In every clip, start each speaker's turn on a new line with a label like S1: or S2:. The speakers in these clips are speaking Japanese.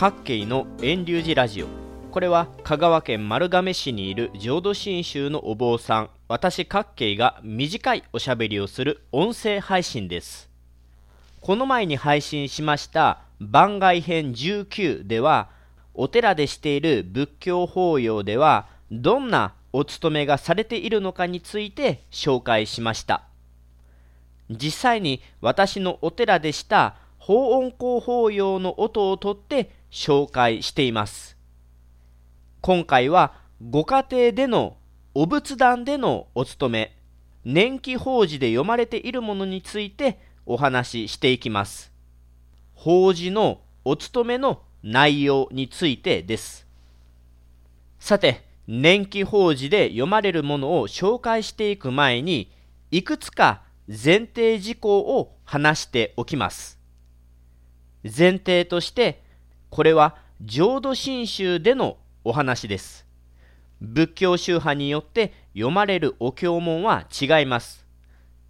S1: 各系の遠流寺ラジオ。これは香川県丸亀市にいる浄土真宗のお坊さん。私各系が短いおしゃべりをする音声配信です。この前に配信しました番外編19ではお寺でしている仏教法要ではどんなお勤めがされているのかについて紹介しました。実際に私のお寺でした法音香法要の音をとって紹介しています。今回はご家庭でのお仏壇でのお勤め年季法事で読まれているものについてお話ししていきます。法事のお勤めの内容についてです。さて年季法事で読まれるものを紹介していく前にいくつか前提事項を話しておきます。前提としてこれは浄土真宗でのお話です。仏教宗派によって読まれるお経文は違います。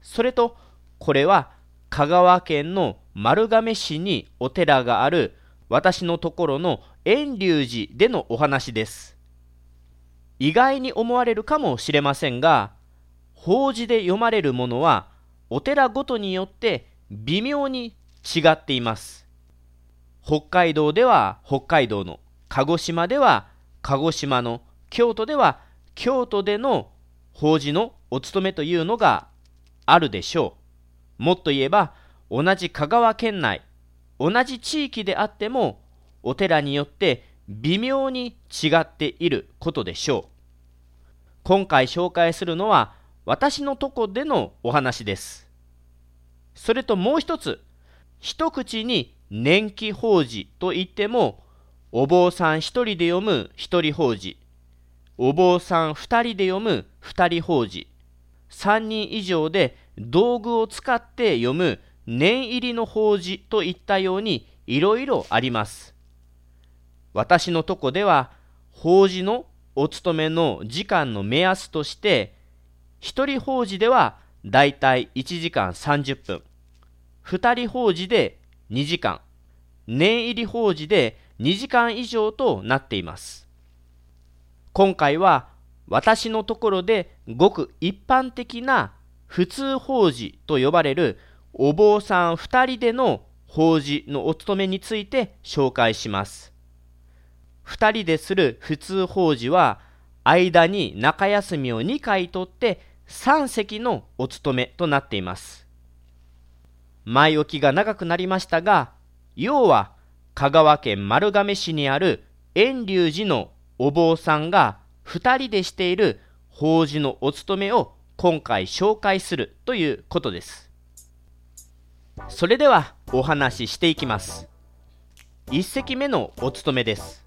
S1: それとこれは香川県の丸亀市にお寺がある私のところの遠隆寺でのお話です。意外に思われるかもしれませんが法事で読まれるものはお寺ごとによって微妙に違っています。北海道では北海道の鹿児島では鹿児島の京都では京都での法事のお勤めというのがあるでしょう。もっと言えば同じ香川県内同じ地域であってもお寺によって微妙に違っていることでしょう。今回紹介するのは私のとこでのお話です。それともう一つ一口に年季法事といってもお坊さん一人で読む一人法事お坊さん二人で読む二人法事三人以上で道具を使って読む念入りの法事といったようにいろいろあります。私のとこでは法事のお勤めの時間の目安として一人法事ではだいたい1時間30分二人法事で2時間念入り法事で2時間以上となっています今回は私のところでごく一般的な普通法事と呼ばれるお坊さん2人での法事のお勤めについて紹介します。2人でする普通法事は間に中休みを2回取って3席のお勤めとなっています。前置きが長くなりましたが、要は香川県丸亀市にある遠隆寺のお坊さんが2人でしている法事のお勤めを今回紹介するということです。それではお話ししていきます。1席目のお勤めです。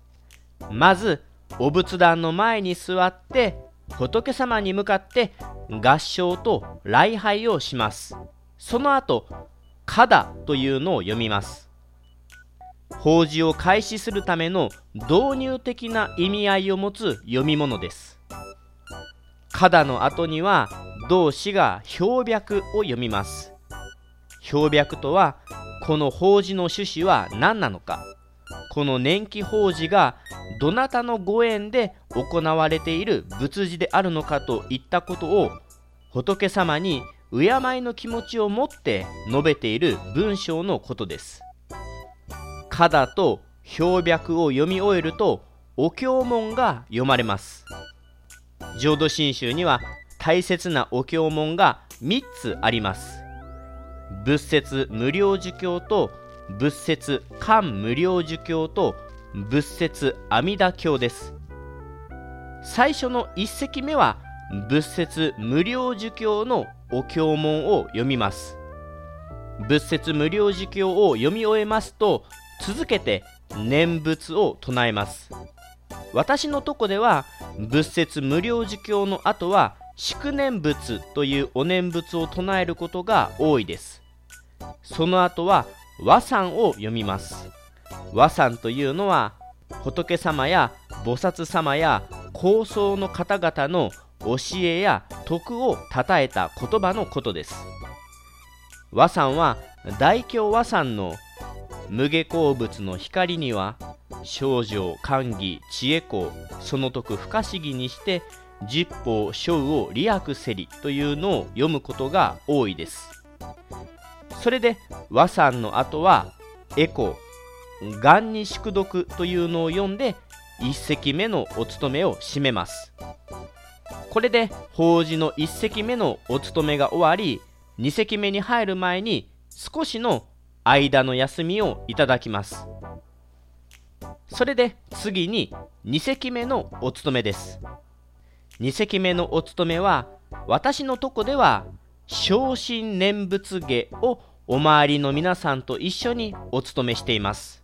S1: まずお仏壇の前に座って仏様に向かって合唱と礼拝をします。その後「かだ」というのを読みます法事を開始するための導入的な意味合いを持つ読み物ですかだの後には同志が標白を読みます標白とはこの法事の趣旨は何なのかこの年季法事がどなたのご縁で行われている仏事であるのかといったことを仏様に敬いの気持ちを持って述べている文章のことです。かだと標白を読み終えるとお経文が読まれます。浄土真宗には大切なお経文が3つあります。仏説無料儒教と仏説漢無料儒教と仏説阿弥陀経です最初の1席目は仏説無料儒教のお経文を読みます。仏説無料儒教を読み終えますと続けて念仏を唱えます。私のとこでは仏説無料儒教の後は祝念仏というお念仏を唱えることが多いです。その後は和算を読みます。和算というのは仏様や菩薩様や高僧の方々の教えや徳をたたえた言葉のことです。和算は大教和算の無下鉱物の光には少女寛義知恵公その徳不可思議にして十法章を利益せりというのを読むことが多いです。それで和算の後はエコ願に宿読というのを読んで一席目のお勤めを締めます。これで法事の一席目のお勤めが終わり二席目に入る前に少しの間の休みをいただきます。それで次に2席目のお勤めです。2席目のお勤めは私のとこでは昇進念仏下をお周りの皆さんと一緒にお勤めしています。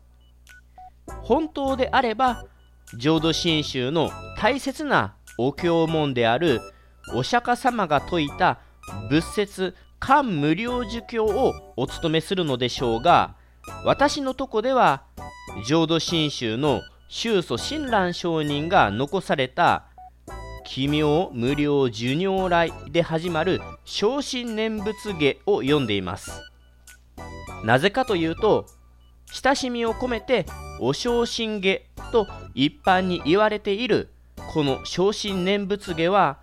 S1: 本当であれば浄土真宗の大切なお経文であるお釈迦様が説いた仏説漢無量寿経をお務めするのでしょうが私のとこでは浄土真宗の宗祖親鸞上人が残された奇妙無料寿如来で始まる昇進念仏下を読んでいます。なぜかというと親しみを込めてお昇進下と一般に言われているこの昇進念仏下は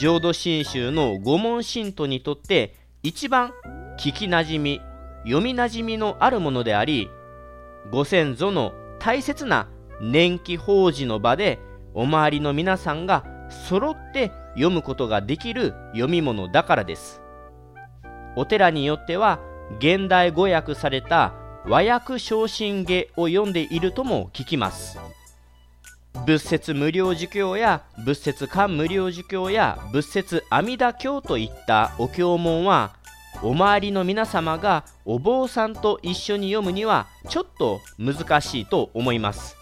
S1: 浄土真宗の御門信徒にとって一番聞きなじみ読みなじみのあるものでありご先祖の大切な年季法事の場でお周りの皆さんが揃って読むことができる読み物だからです。お寺によっては現代語訳された和訳昇進下を読んでいるとも聞きます。仏説無料儒教や仏説漢無料儒教や仏説阿弥陀経といったお経文はお周りの皆様がお坊さんと一緒に読むにはちょっと難しいと思います。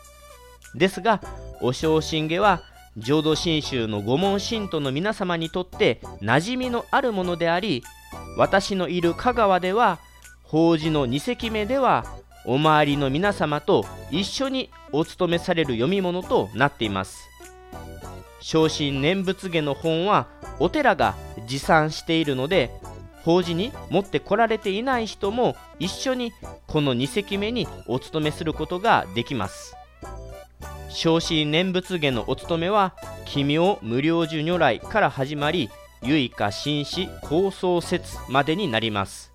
S1: ですがお昇進下は浄土真宗の御門信徒の皆様にとって馴染みのあるものであり私のいる香川では法事の2席目ではお周りの皆様と一緒にお務めされる読み物となっています。昇進念仏下の本はお寺が持参しているので法事に持ってこられていない人も一緒にこの2席目にお勤めすることができます。昇進念仏下のお勤めは奇妙無料寿如来から始まり唯花紳士高僧説までになります。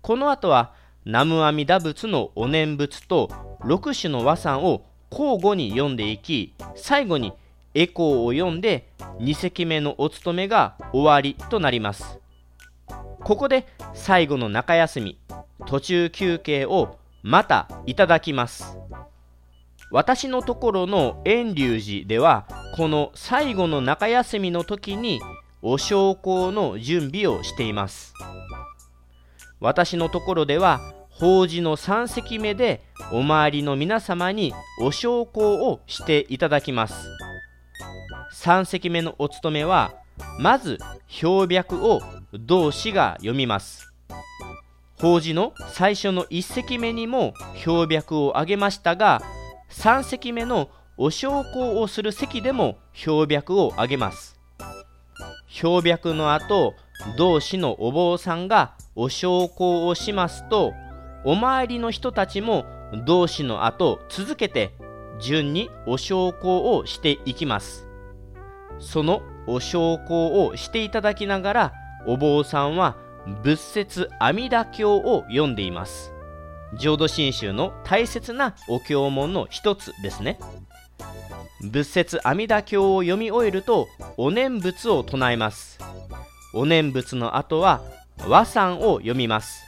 S1: この後は南無阿弥陀仏のお念仏と6種の和算を交互に読んでいき最後にエコーを読んで2席目のお勤めが終わりとなります。ここで最後の中休み途中休憩をまたいただきます。私のところの遠隆寺ではこの最後の中休みの時にお焼香の準備をしています。私のところでは法事の3席目でお周りの皆様にお焼香をしていただきます。3席目のお務めはまず表白を同志が読みます。法事の最初の1席目にも表白を挙げましたが3席目のお焼香をする席でも表白を挙げます。表白の後同志のお坊さんがお焼香をしますとお周りの人たちも同志の後続けて順にお焼香をしていきます。そのお焼香をしていただきながらお坊さんは仏説阿弥陀経を読んでいます。浄土真宗の大切なお経文の一つですね。仏説阿弥陀経を読み終えるとお念仏を唱えます。お念仏の後は和算を読みます。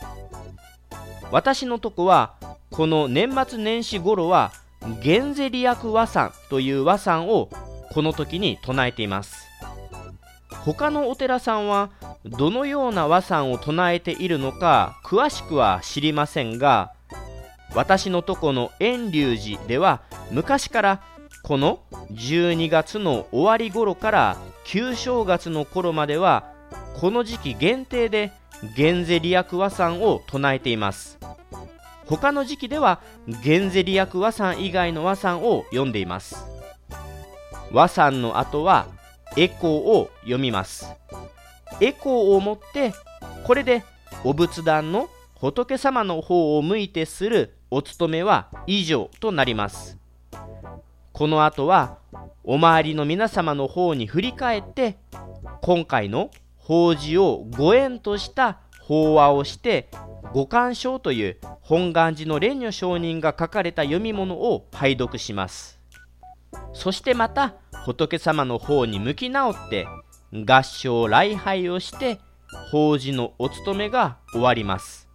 S1: 私のとこはこの年末年始頃は減税利益和算という和算をこの時に唱えています。他のお寺さんはどのような和算を唱えているのか詳しくは知りませんが私のとこの遠隆寺では昔からこの12月の終わり頃から旧正月の頃まではこの時期限定で減税利益和算を唱えています。他の時期では減税利益和算以外の和算を読んでいます。和算の後はエコーを読みます。エコーを持ってこれでお仏壇の仏様の方を向いてするお務めは以上となります。この後はお周りの皆様の方に振り返って今回の法事をご縁とした法話をして五感章という本願寺の蓮如上人が書かれた読み物を拝読します。そしてまた仏様の方に向き直って合唱礼拝をして法事のお務めが終わります。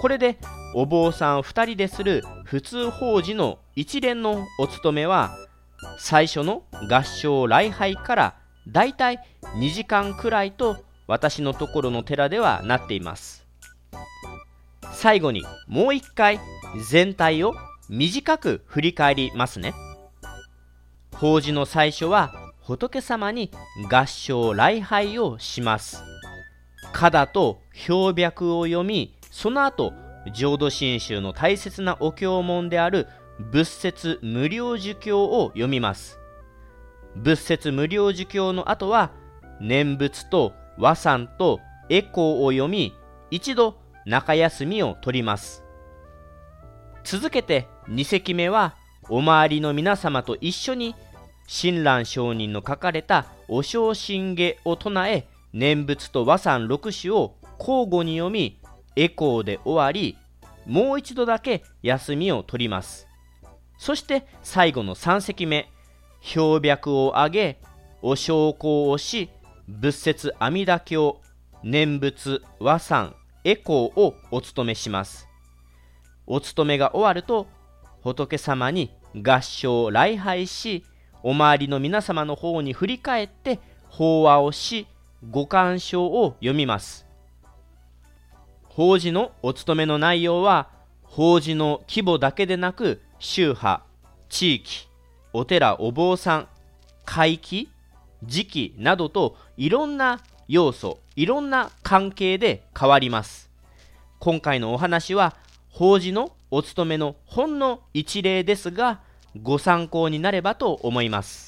S1: これでお坊さん2人でする普通法事の一連のお務めは最初の合唱礼拝からだいたい2時間くらいと私のところの寺ではなっています。最後にもう一回全体を短く振り返りますね。法事の最初は仏様に合唱礼拝をします。歌だと標白を読みその後浄土真宗の大切なお経文である仏説無料儒教を読みます。仏説無料儒教の後は念仏と和算とエコーを読み一度中休みを取ります。続けて2席目はお周りの皆様と一緒に親鸞上人の書かれたお正信下を唱え念仏と和算六種を交互に読みエコーで終わりもう一度だけ休みを取ります。そして最後の3席目標白を上げお焼香をし仏説阿弥陀経念仏和算エコーをお務めします。お務めが終わると仏様に合唱礼拝しお周りの皆様の方に振り返って法話をしご鑑賞を読みます。法事のお勤めの内容は法事の規模だけでなく宗派地域お寺お坊さん会期時期などといろんな要素いろんな関係で変わります。今回のお話は法事のお勤めのほんの一例ですがご参考になればと思います。